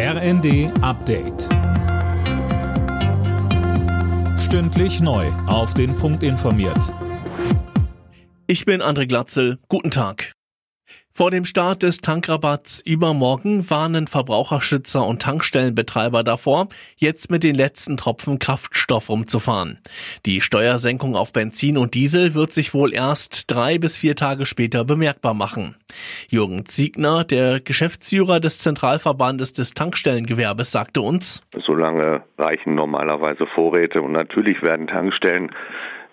RND Update. Stündlich neu. Auf den Punkt informiert. Ich bin André Glatzel. Guten Tag. Vor dem Start des Tankrabatts übermorgen warnen Verbraucherschützer und Tankstellenbetreiber davor, jetzt mit den letzten Tropfen Kraftstoff umzufahren. Die Steuersenkung auf Benzin und Diesel wird sich wohl erst drei bis vier Tage später bemerkbar machen. Jürgen Ziegner, der Geschäftsführer des Zentralverbandes des Tankstellengewerbes, sagte uns, Solange reichen normalerweise Vorräte und natürlich werden Tankstellen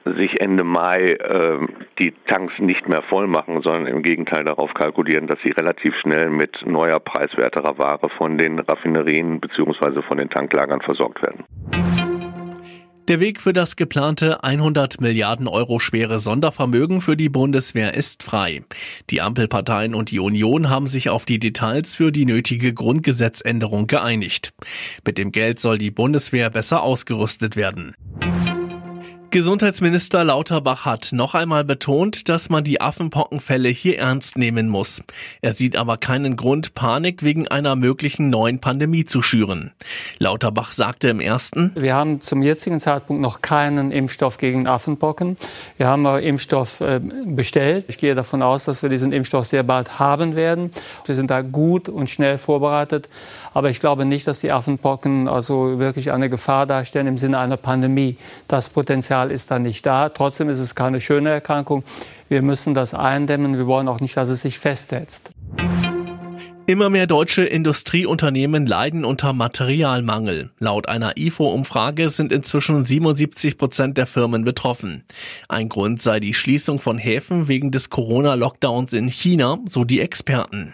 sich Ende Mai äh, die Tanks nicht mehr voll machen, sondern im Gegenteil darauf kalkulieren, dass sie relativ schnell mit neuer preiswerterer Ware von den Raffinerien bzw. von den Tanklagern versorgt werden. Der Weg für das geplante 100 Milliarden Euro schwere Sondervermögen für die Bundeswehr ist frei. Die Ampelparteien und die Union haben sich auf die Details für die nötige Grundgesetzänderung geeinigt. Mit dem Geld soll die Bundeswehr besser ausgerüstet werden. Gesundheitsminister Lauterbach hat noch einmal betont, dass man die Affenpockenfälle hier ernst nehmen muss. Er sieht aber keinen Grund, Panik wegen einer möglichen neuen Pandemie zu schüren. Lauterbach sagte im ersten, Wir haben zum jetzigen Zeitpunkt noch keinen Impfstoff gegen Affenpocken. Wir haben aber Impfstoff äh, bestellt. Ich gehe davon aus, dass wir diesen Impfstoff sehr bald haben werden. Wir sind da gut und schnell vorbereitet. Aber ich glaube nicht, dass die Affenpocken also wirklich eine Gefahr darstellen im Sinne einer Pandemie. Das Potenzial ist da nicht da. Trotzdem ist es keine schöne Erkrankung. Wir müssen das eindämmen. Wir wollen auch nicht, dass es sich festsetzt. Immer mehr deutsche Industrieunternehmen leiden unter Materialmangel. Laut einer IFO-Umfrage sind inzwischen 77 Prozent der Firmen betroffen. Ein Grund sei die Schließung von Häfen wegen des Corona-Lockdowns in China, so die Experten.